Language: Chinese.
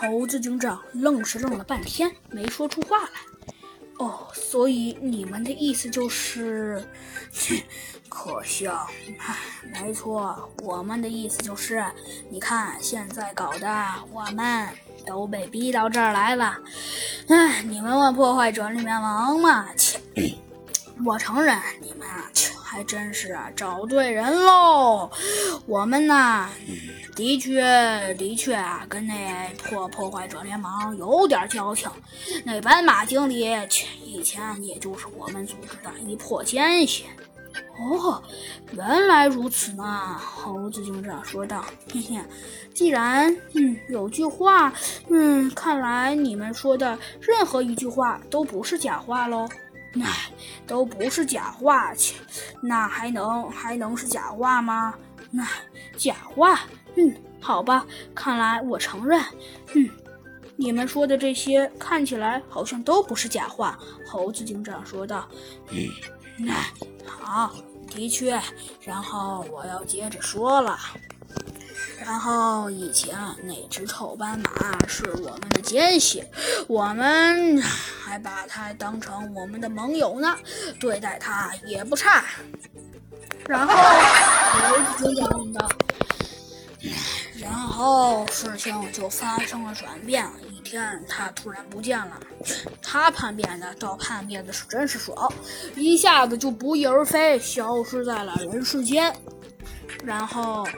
猴子警长愣是愣了半天，没说出话来。哦，所以你们的意思就是，可笑。唉，没错，我们的意思就是，你看现在搞的，我们都被逼到这儿来了。哎，你们问破坏者里面王嘛？切，我承认你们啊，还真是找对人喽。我们呢？的确，的确啊，跟那破破坏者联盟有点交情。那斑马经理以前也就是我们组织的一破奸细。哦，原来如此嘛！猴子警长说道：“嘿嘿，既然嗯有句话，嗯，看来你们说的任何一句话都不是假话喽。唉，都不是假话，切，那还能还能是假话吗？那假话。”嗯，好吧，看来我承认。嗯，你们说的这些看起来好像都不是假话。猴子警长说道。嗯，那好，的确。然后我要接着说了。然后以前那只臭斑马是我们的奸细，我们还把它当成我们的盟友呢，对待它也不差。然后猴子警长问道。然后事情就发生了转变。一天，他突然不见了。他叛变的倒叛变的是真是爽，一下子就不翼而飞，消失在了人世间。然后